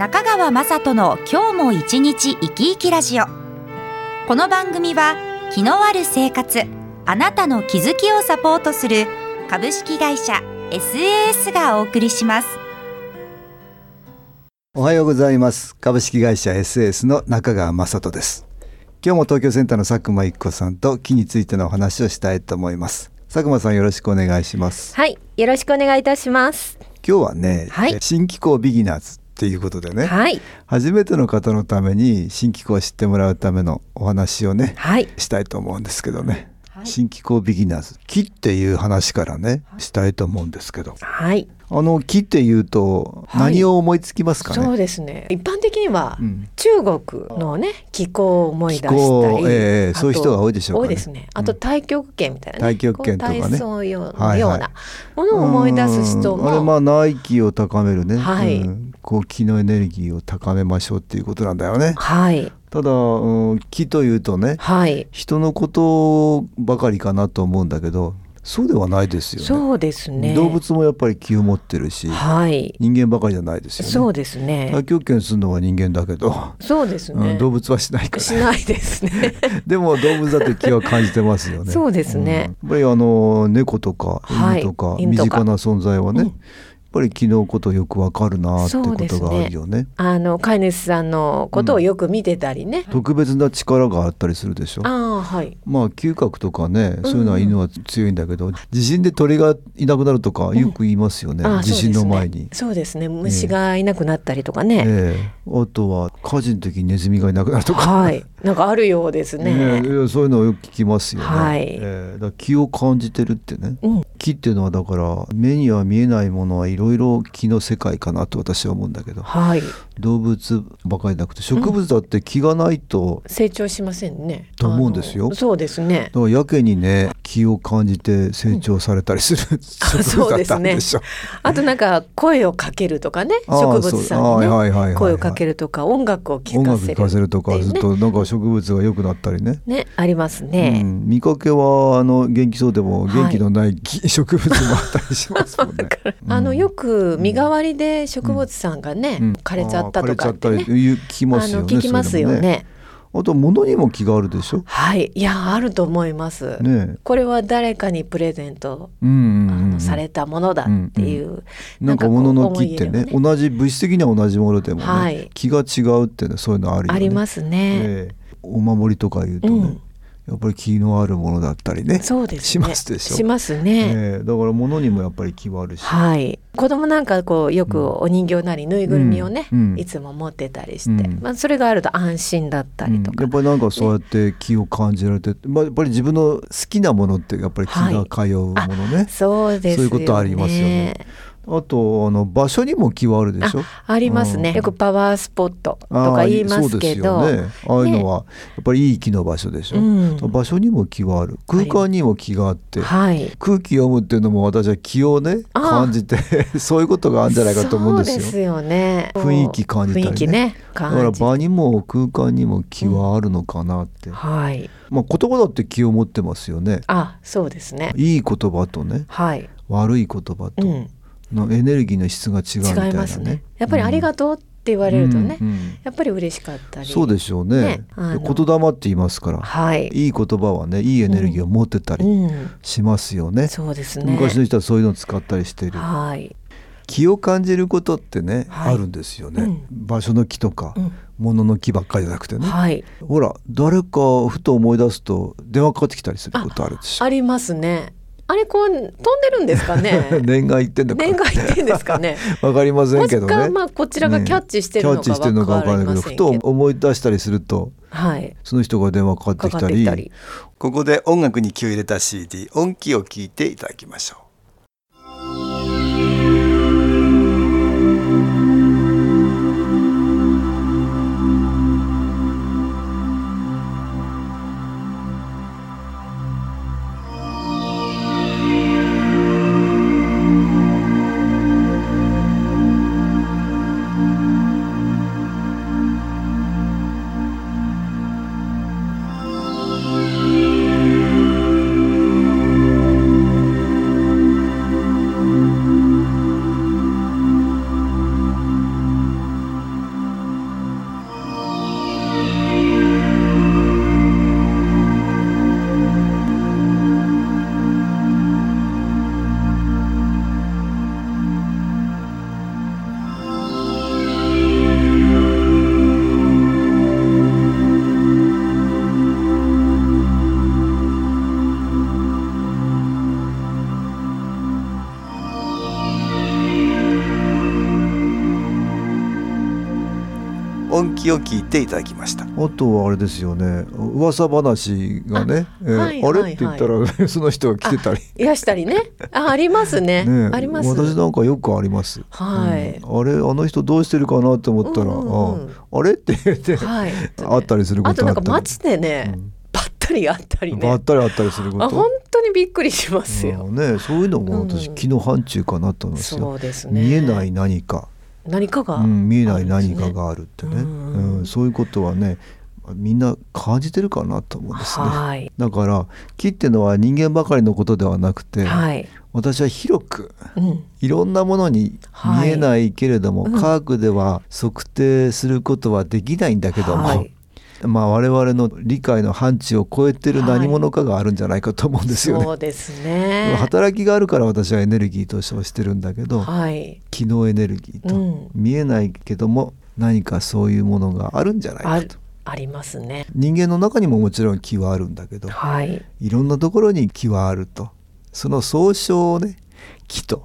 中川雅人の今日も一日生き生きラジオ。この番組は気のある生活あなたの気づきをサポートする株式会社 SAS がお送りします。おはようございます。株式会社 SAS の中川雅人です。今日も東京センターの佐久間一子さんと木についてのお話をしたいと思います。佐久間さんよろしくお願いします。はいよろしくお願いいたします。今日はね、はい。新機構ビギナーズっていうことでね、はい。初めての方のために新機構を知ってもらうためのお話をねはい。したいと思うんですけどね、はい。新機構ビギナーズ木っていう話からねしたいと思うんですけど。はい。あの木っていうとはい。何を思いつきますかね、そうですね。一般的にはうん。中国のね気候を思い出したり、ええあとそういう人が多いでしょうかね。多いですね。あと太極拳みたいなね、太極拳とかね。体操ようはいはい。ようなものを思い出す人うん。あれも、まあ内気を高めるね、はい。うんこう気のエネルギーを高めましょうっていうことなんだよね。はい。ただ、うん、気というとねはい。人のことばかりかなと思うんだけどそうではないですよね。そうですね。動物もやっぱり気を持ってるしはい。人間ばかりじゃないですよね。そうですね。太極拳するのは人間だけど、そうですね、うん、動物はしないから。しないですね。でも動物だって気は感じてますよね。そうですね。ん。やっぱりあの猫とかはい。犬とか、身近な存在はね、うんぱり気のことよくわかるなってことがあるよね。あの飼い主さんのことをよく見てたりね、特別な力があったりするでしょ。ああはい。まあ嗅覚とかねそういうのは犬は強いんだけど、地震で鳥がいなくなるとかよく言いますよね、ああ地震の前に。そうですね。ね。虫がいなくなったりとかね、ええ。あとは火事の時にネズミがいなくなるとか、はいなんかあるようですね。ねそういうのをよく聞きますよね。はい。ええだから気を感じてるってね、うん。気っていうのはだから目には見えないものはいろいろ気の世界かなと私は思うんだけど。はい動物ばかりなくて植物だって気がないと、成長しませんね。と思うんですよ。そうですね。だからやけにね気を感じて成長されたりする、あ植物だったんでしょ。あとなんか声をかけるとかね植物さんにそうはいはいはいねはい。声をかけるとか音楽を聴音楽かせる聴かせるとかねするとなんか植物が良くなったりね。ねありますね、うん、見かけはあの元気そうでもはい。元気のない木、植物もあったりしますもんね。あのよく身代わりで植物さんがね、うん。枯れちゃったとかね。あー枯れちゃったり言う聞きますよね。聞きますよね。あと物にも気があるでしょ？はい。いやあると思います、ね。これは誰かにプレゼント、うんうんあうん。のされたものだっていう、なんかこう物の木ってね思い入れを同じ物質的には同じものでもね、はい。気が違うってねそういうのあるよね。ありますね。ええ。お守りとか言うとね、うんやっぱり気のあるものだったりね。そうですね。しますでしょしますね。ええだから物にもやっぱり気はあるし。はい。子供なんかこうよくお人形なりぬいぐるみをね、うんうんいつも持ってたりして、うんまあそれがあると安心だったりとか。うんやっぱりなんかそうやって気を感じられて、まあ、やっぱり自分の好きなものってやっぱり気が通うものね、そうですよね。そういうことありますよねあとあの場所にも気はあるでしょ？ありますね。うんよくパワースポットとか言いますけど、ね、ああいうのはやっぱりいい気の場所でしょ、うん場所にも気はある空間にも気があってはい。空気読むっていうのも私は気をね感じて そういうことがあるんじゃないかと思うんですよそうですよね。雰囲気感じたりね雰囲気ね。だから。場にも空間にも気はあるのかなって、はい。まあ言葉だって気を持ってますよねあ、そうですね。いい言葉とねはい。悪い言葉とうん。のエネルギーの質が違うみたいなねね。やっぱりありがとうって言われるとね、うんうんやっぱり嬉しかったり。そうでしょうねね言霊って言いますから、はい。いい言葉はねいいエネルギーを持ってたりうん。しますよね、そうですね。昔の人はそういうのを使ったりしているはい。気を感じることってね、はいあるんですよね、うん場所の木とか、うん物の木ばっかりじゃなくてね、はい。ほら誰かふと思い出すと電話かかってきたりすることあるでしょありますね。あれこう飛んでるんですかね？念が言ってんのか念が言ってんですかね？わかりませんけどねもしかまあこちらがキャッチしてるのかキャッチしてるのかわからないけどふとわかりませんけど思い出したりするとはい。その人が電話かかってかきたり。ここで音楽に気を入れた CD 音気を聞いていただきましょう音気を聞いていただきましたあとはあれですよね噂話がねあえーはいはいはいあれって言ったら その人が来てたりいらしたりね。あ、ありますね。ねあります。私なんかよくあります、はいうんあれあの人どうしてるかなと思ったら、うんうんうんああれって言って、はい。あったりすることあとなんかり街でね、うんばったりあったりばねっ。たりあったりすることあ、本当にびっくりしますよ。うんね、そういうのも私、うん気の範疇かなと思いますよそうですね。見えない何か、何かが、うん、見えない何かがあるってねうんうんそういうことはねみんな感じてるかなと思うんですね。はい。だから木っていうのは人間ばかりのことではなくて、はい。私は広くうん。いろんなものに見えないけれども、はい科学では測定することはできないんだけども、はいまあ我々の理解の範疇を超えてる何者かがあるんじゃないかと思うんですよね。そうですね。働きがあるから私はエネルギーと称してるんだけど、はい。機能エネルギーと、うん見えないけども何かそういうものがあるんじゃないかと。ありますね。人間の中にももちろん気はあるんだけどはい。いろんなところに気はあるとその総称をね気と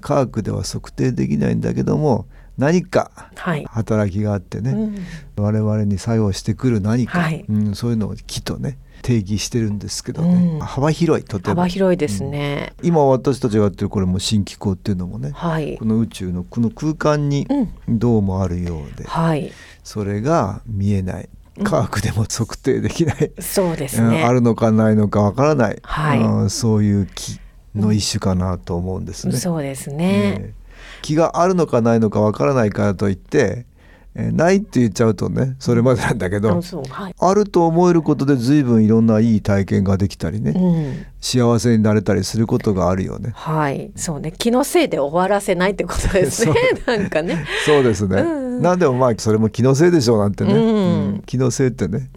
科学では測定できないんだけども何かはい。働きがあってね、うん我々に作用してくる何か、はいうん、そういうのを気とね定義してるんですけどね、うん幅広いとても幅広いですね。今私たちがやってるこれも新機構っていうのもねはいこ。の宇宙のこの空間にうん。どうもあるようで、はい。それが見えない科学でも測定できない、そうですね。うんあるのかないのかわからない、はいうんそういう気の一種かなと思うんですね。そうですね。ね気があるのかないのかわからないからといって、えーないって言っちゃうとねそれまでなんだけど、はい。あると思えることで随分いろんないい体験ができたりね、うん。幸せになれたりすることがあるよね。はい。そうね。気のせいで終わらせないってことですね。なんかね。そうですね。うんうんなんでもまあそれも気のせいでしょうなんてね、うんうん気のせいってね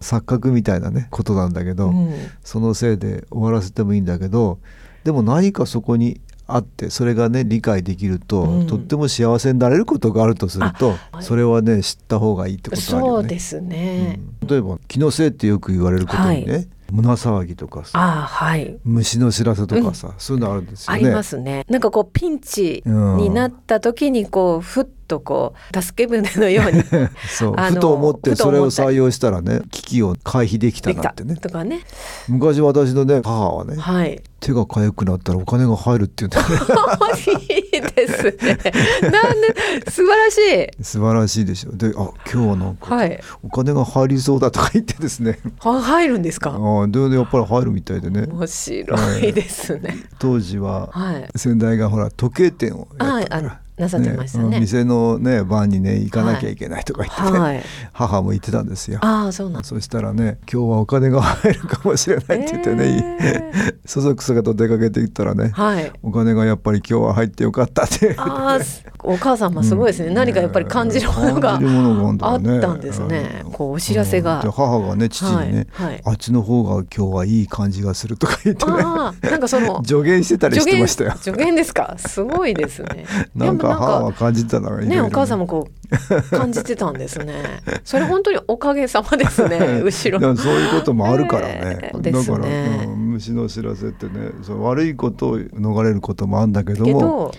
錯覚みたいなねことなんだけど、うんそのせいで終わらせてもいいんだけどでも何かそこにあってそれがね理解できると、うんとっても幸せになれることがあるとすると、はいそれはね知った方がいいってことあるそよね。うですね。うん例えば気のせいってよく言われることにね、は胸騒ぎとかさああはい。虫の知らせとかさ、そういうのあるんですよね。ありますね。なんかこうピンチになった時にこうふっとこう助け舟のように そうふと思ってそれを採用したらね危機を回避できたなってねとかね。昔私のね母はねはい。手が痒くなったらお金が入るって言うんだよね ですね。なんで素晴らしい。素晴らしいでしょであ今日はなんかはい。お金が入りそうだとか言ってですねは入るんですか？あででやっぱり入るみたいでね面白いですね。当時ははい。先代がほら時計店をやったからはいあなさってましたねうん店のね晩にね行かなきゃいけないとか言ってね、はい。母も言ってたんですよああそうなん。そしたらね今日はお金が入るかもしれないって言ってね、え そそくさと出かけていったらね、はい。お金がやっぱり今日は入ってよかったってあお母様すごいですね。何かやっぱり感じるものがあったんですね。こうお知らせが。うんで母がね父にね、はいはいあっちの方が今日はいい感じがするとか言ってねなんかその 助言してたりしてましたよ助言ですか？すごいですね。なんか母は感じてたのがいろいろねお母さんもこう感じてたんですね。それ本当におかげさまですね。後ろそういうこともあるからね、えーですだから、ねうん虫の知らせってねそう悪いことを逃れることもあるんだけども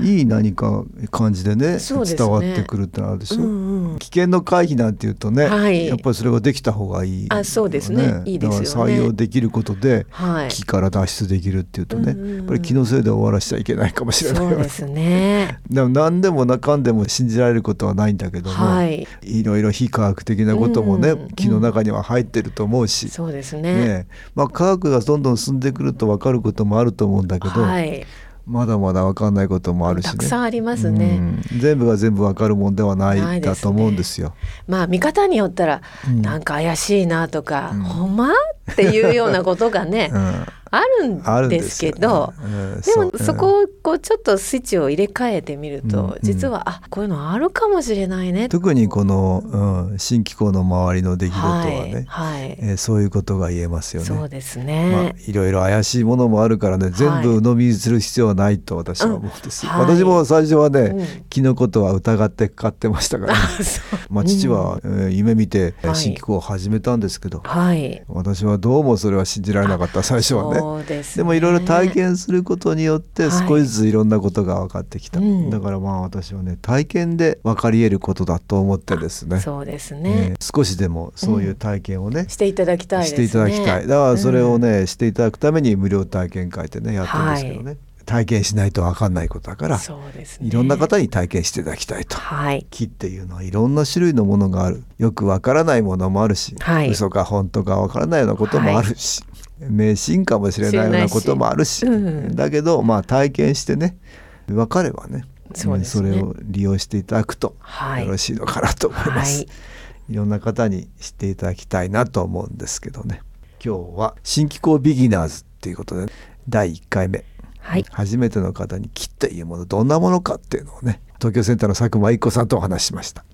いい何か感じでねね。伝わってくるってのあるでしょ、うんうん、危険の回避なんていうとね、はい。やっぱりそれができた方がいい、あそうですね。いいですよね。採用できることではい。木から脱出できるっていうとね、うんうんうん。やっぱり気のせいで終わらしちゃいけないかもしれないそうですね。でも何でもなかんでも信じられることはないんだけども、はい。いろいろ非科学的なこともね、うん木の中には入ってると思うし、そうですね。ねまあ、科学がどんどん進んでくると分かることもあると思うんだけど、はい。まだまだ分かんないこともあるしね。たくさんありますね。うん。全部が全部分かるもんではないだと思うんですよ。まあ見方によったら、うん。なんか怪しいなとか、うん。ほんま？っていうようなことがね、うんあるんんですけど。うんでもうそこをこうちょっとスイッチを入れ替えてみると、うん実はあこういうのあるかもしれないね。特にこの、うん、新機構の周りの出来事はね、はい、はい。えーそういうことが言えますよね。そうですまあね。、いろいろ怪しいものもあるからね全部鵜呑みにする必要はないと私は思うんです。はい。私も最初はね、うん。木のことは疑って買ってましたから、ね まあ、父は、えー夢見てはい。新機構を始めたんですけど、はい。私はどうもそれは信じられなかった最初はそうそうです、ね、でもいろいろ体験することによって少しずついろんなことが分かってきた、はいうん、だからまあ私はね体験で分かり得ることだと思ってですね。そうですね、えー、少しでもそういう体験をね、うん、していただきたい、ね、していただきたい。だからそれをね、していただくために無料体験会ってねやってるんですけどね、はい。体験しないと分かんないことだからそうです、ね、いろんな方に体験していただきたいと、はい、木っていうのはいろんな種類のものがある。よく分からないものもあるし、はい、嘘か本当か分からないようなこともあるし、はい、迷信かもしれないようなこともあるし、うん、だけどまあ体験してね分かればねそ、ね、それを利用していただくとよろしいのかなと思います。い。ろんな方に知っていただきたいなと思うんですけどね。今日は新機構ビギナーズっていうことで、ね、第1回目。はい、初めての方に木っていうものどんなものかっていうのをね東京センターの佐久間一子さんとお話ししました。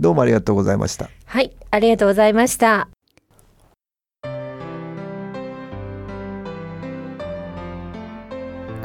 どうもありがとうございました。はいありがとうございました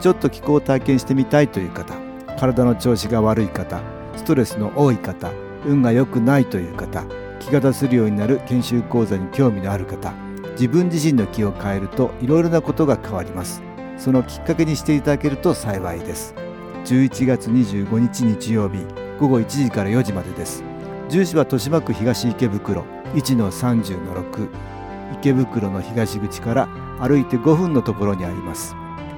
ちょっと気候を体験してみたいという方体の調子が悪い方ストレスの多い方運が良くないという方気が出せるようになる研修講座に興味のある方自分自身の気を変えるといろいろなことが変わります。そのきっかけにしていただけると幸いです。11月25日日曜日午後1時から4時までです。住所は豊島区東池袋1-30-6池袋の東口から歩いて5分のところにあります。